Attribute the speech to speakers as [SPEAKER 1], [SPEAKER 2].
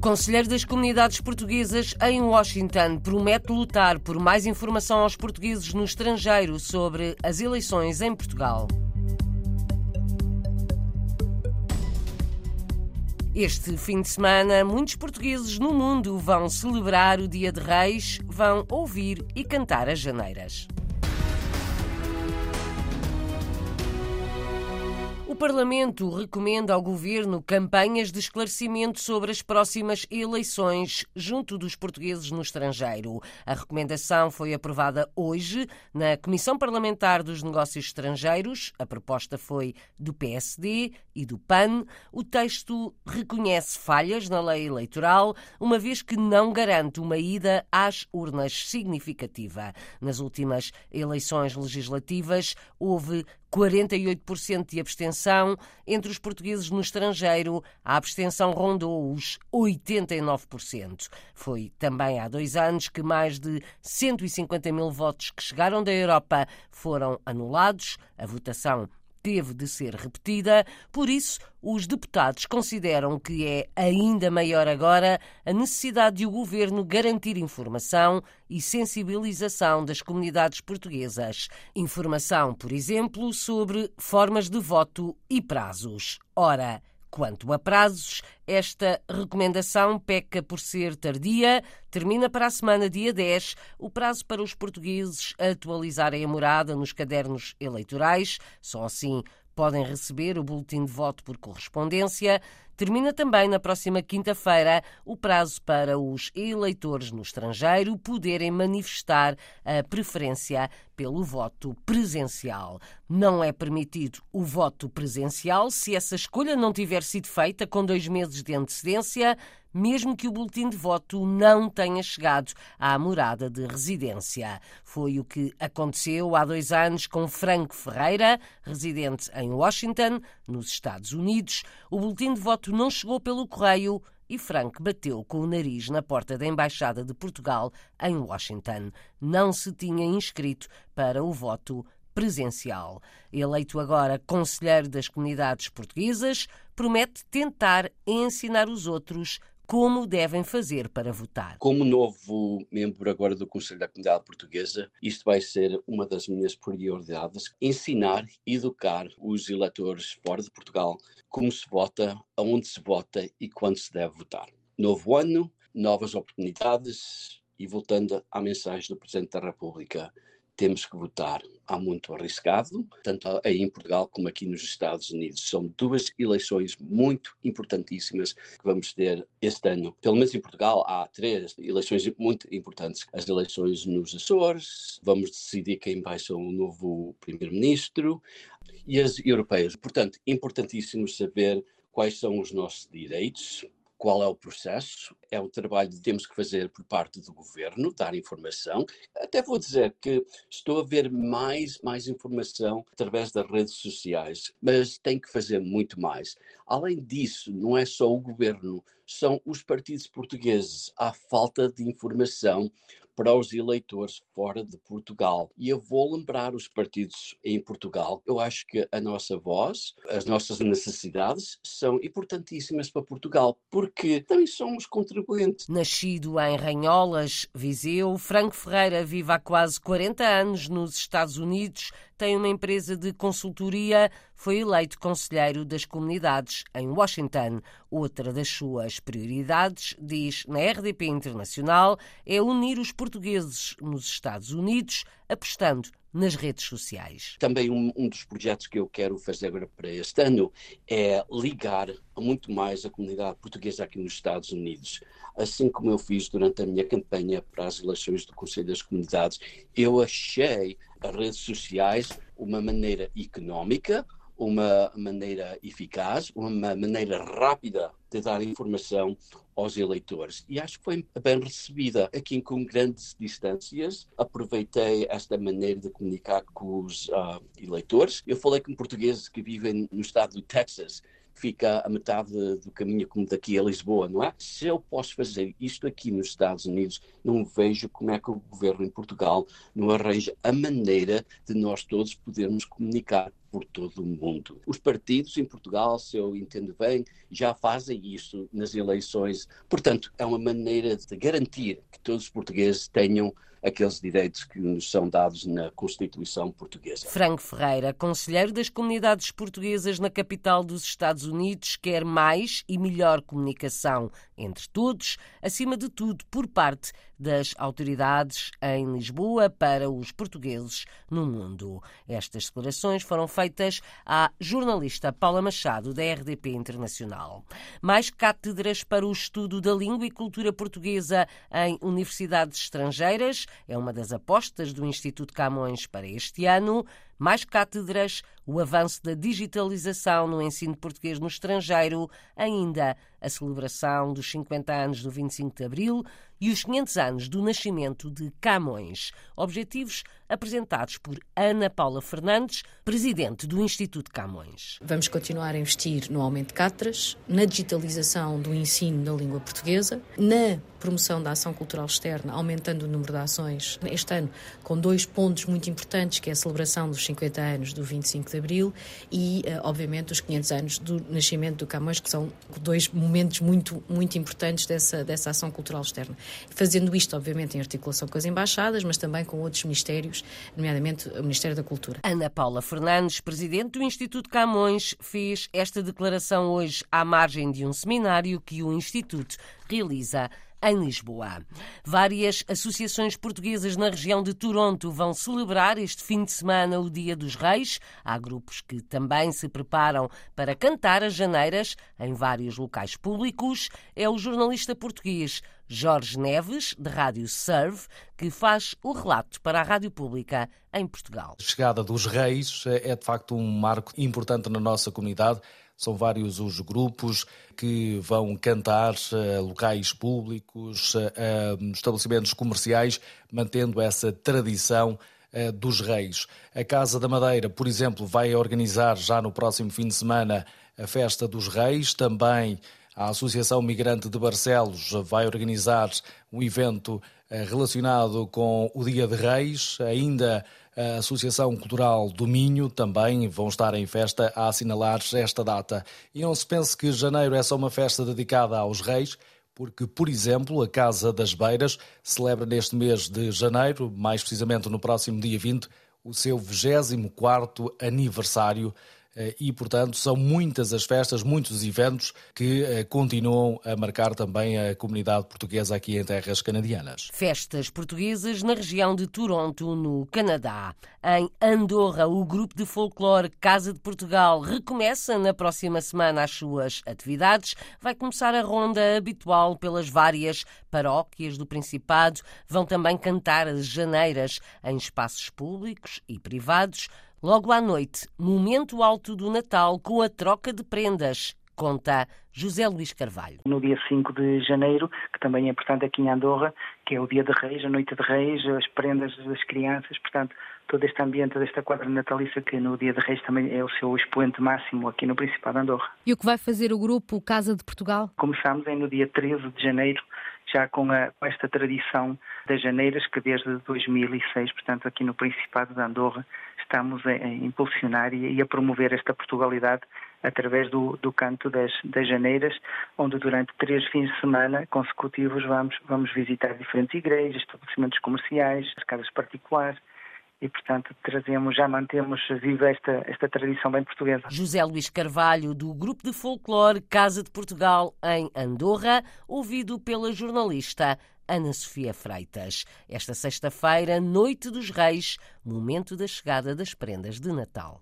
[SPEAKER 1] Conselheiro das Comunidades Portuguesas em Washington promete lutar por mais informação aos portugueses no estrangeiro sobre as eleições em Portugal. Este fim de semana, muitos portugueses no mundo vão celebrar o Dia de Reis, vão ouvir e cantar as janeiras. Parlamento recomenda ao Governo campanhas de esclarecimento sobre as próximas eleições junto dos portugueses no estrangeiro. A recomendação foi aprovada hoje na Comissão Parlamentar dos Negócios Estrangeiros. A proposta foi do PSD e do PAN. O texto reconhece falhas na lei eleitoral, uma vez que não garante uma ida às urnas significativa. Nas últimas eleições legislativas, houve 48% de abstenção. Entre os portugueses no estrangeiro, a abstenção rondou os 89%. Foi também há dois anos que mais de 150 mil votos que chegaram da Europa foram anulados. A votação teve de ser repetida, por isso, os deputados consideram que é ainda maior agora a necessidade de o governo garantir informação e sensibilização das comunidades portuguesas. Informação, por exemplo, sobre formas de voto e prazos. Ora, Quanto a prazos, esta recomendação peca por ser tardia. Termina para a semana, dia 10, o prazo para os portugueses atualizarem a morada nos cadernos eleitorais. Só assim podem receber o boletim de voto por correspondência. Termina também na próxima quinta-feira o prazo para os eleitores no estrangeiro poderem manifestar a preferência pelo voto presencial. Não é permitido o voto presencial se essa escolha não tiver sido feita com dois meses de antecedência mesmo que o boletim de voto não tenha chegado à morada de residência. Foi o que aconteceu há dois anos com Franco Ferreira, residente em Washington, nos Estados Unidos. O boletim de voto não chegou pelo correio e Frank bateu com o nariz na porta da Embaixada de Portugal em Washington. Não se tinha inscrito para o voto presencial. Eleito agora conselheiro das comunidades portuguesas, promete tentar ensinar os outros como devem fazer para votar.
[SPEAKER 2] Como novo membro agora do Conselho da Comunidade Portuguesa, isto vai ser uma das minhas prioridades: ensinar, educar os eleitores fora de Portugal como se vota, aonde se vota e quando se deve votar. Novo ano, novas oportunidades e voltando à mensagem do Presidente da República temos que votar. Há muito arriscado, tanto aí em Portugal como aqui nos Estados Unidos. São duas eleições muito importantíssimas que vamos ter este ano. Pelo menos em Portugal há três eleições muito importantes. As eleições nos Açores, vamos decidir quem vai ser o novo primeiro-ministro e as europeias. Portanto, importantíssimo saber quais são os nossos direitos, qual é o processo, é um trabalho que temos que fazer por parte do governo, dar informação. Até vou dizer que estou a ver mais, mais informação através das redes sociais, mas tem que fazer muito mais. Além disso, não é só o governo, são os partidos portugueses. Há falta de informação para os eleitores fora de Portugal. E eu vou lembrar os partidos em Portugal. Eu acho que a nossa voz, as nossas necessidades são importantíssimas para Portugal, porque também somos contribuintes.
[SPEAKER 1] Nascido em Ranholas, Viseu, Franco Ferreira vive há quase 40 anos nos Estados Unidos, tem uma empresa de consultoria, foi eleito conselheiro das comunidades em Washington. Outra das suas prioridades, diz na RDP Internacional, é unir os portugueses nos Estados Unidos, apostando nas redes sociais.
[SPEAKER 2] Também um, um, dos projetos que eu quero fazer agora para este ano é ligar muito mais a comunidade portuguesa aqui nos Estados Unidos. Assim como eu fiz durante a minha campanha para as eleições do Conselho das Comunidades, eu achei as redes sociais uma maneira económica, uma maneira eficaz, uma maneira rápida de dar informação aos eleitores. E acho que foi bem recebida aqui com grandes distâncias. Aproveitei esta maneira de comunicar com os uh, eleitores. Eu falei com portugueses que vivem no estado do Texas fica a metade do caminho como daqui a Lisboa, não é? Se eu posso fazer isto aqui nos Estados Unidos, não vejo como é que o governo em Portugal não arranja a maneira de nós todos podermos comunicar por todo o mundo. Os partidos em Portugal, se eu entendo bem, já fazem isso nas eleições. Portanto, é uma maneira de garantir que todos os portugueses tenham aqueles direitos que nos são dados na Constituição portuguesa.
[SPEAKER 1] Franco Ferreira, conselheiro das comunidades portuguesas na capital dos Estados Unidos, quer mais e melhor comunicação entre todos, acima de tudo por parte das autoridades em Lisboa para os portugueses no mundo. Estas declarações foram feitas à jornalista Paula Machado, da RDP Internacional. Mais cátedras para o estudo da língua e cultura portuguesa em universidades estrangeiras é uma das apostas do Instituto Camões para este ano mais cátedras, o avanço da digitalização no ensino português no estrangeiro, ainda a celebração dos 50 anos do 25 de Abril e os 500 anos do nascimento de Camões. Objetivos apresentados por Ana Paula Fernandes, presidente do Instituto Camões.
[SPEAKER 3] Vamos continuar a investir no aumento de cátedras, na digitalização do ensino da língua portuguesa, na promoção da ação cultural externa, aumentando o número de ações este ano, com dois pontos muito importantes, que é a celebração dos 50 anos do 25 de Abril e, eh, obviamente, os 500 anos do nascimento do Camões, que são dois momentos muito, muito importantes dessa, dessa ação cultural externa. Fazendo isto, obviamente, em articulação com as embaixadas, mas também com outros ministérios, nomeadamente o Ministério da Cultura.
[SPEAKER 1] Ana Paula Fernandes, presidente do Instituto Camões, fez esta declaração hoje à margem de um seminário que o Instituto realiza em Lisboa. Várias associações portuguesas na região de Toronto vão celebrar este fim de semana o Dia dos Reis. Há grupos que também se preparam para cantar as janeiras em vários locais públicos. É o jornalista português Jorge Neves, de Rádio Serve, que faz o relato para a Rádio Pública em Portugal.
[SPEAKER 4] A chegada dos Reis é de facto um marco importante na nossa comunidade. São vários os grupos que vão cantar uh, locais públicos, uh, estabelecimentos comerciais, mantendo essa tradição dos reis. A Casa da Madeira, por exemplo, vai organizar já no próximo fim de semana a Festa dos Reis. Também a Associação Migrante de Barcelos vai organizar um evento relacionado com o Dia de Reis. Ainda a Associação Cultural do Minho também vão estar em festa a assinalar esta data. E não se pense que janeiro é só uma festa dedicada aos reis, porque, por exemplo, a Casa das Beiras celebra neste mês de janeiro, mais precisamente no próximo dia 20, o seu 24º aniversário eh, e, portanto, são muitas as festas, muitos os eventos que eh, continuam a marcar também a comunidade portuguesa aqui em terras canadianas.
[SPEAKER 1] Festas portuguesas na região de Toronto, no Canadá. Em Andorra, o grupo de folclore Casa de Portugal recomeça na próxima semana as suas atividades. Vai começar a ronda habitual pelas várias paróquias do Principado. Vão também cantar as janeiras em espaços públicos e privados. Logo à noite, momento alto do Natal com a troca de prendas, conta José Luís Carvalho.
[SPEAKER 5] No dia 5 de janeiro, que também é importante aqui em Andorra, que é o dia de Reis, a noite de Reis, as prendas das crianças, portanto, todo este ambiente desta quadra natalícia que no dia de Reis também é o seu expoente máximo aqui no Principado de Andorra.
[SPEAKER 6] E o que vai fazer o grupo Casa de Portugal?
[SPEAKER 5] Começamos no dia 13 de janeiro, já com, a, com esta tradição das janeiras que desde 2006, portanto, aqui no Principado de Andorra, estamos a, a impulsionar e, e, a promover esta Portugalidade através do, do canto das, das janeiras, onde durante três fins de semana consecutivos vamos, vamos visitar diferentes igrejas, estabelecimentos comerciais, casas particulares, e, portanto, trazemos, já mantemos viva esta, esta tradição bem portuguesa.
[SPEAKER 1] José Luís Carvalho, do Grupo de Folclore Casa de Portugal, em Andorra, ouvido pela jornalista Ana Sofia Freitas. Esta sexta-feira, Noite dos Reis, momento da chegada das prendas de Natal.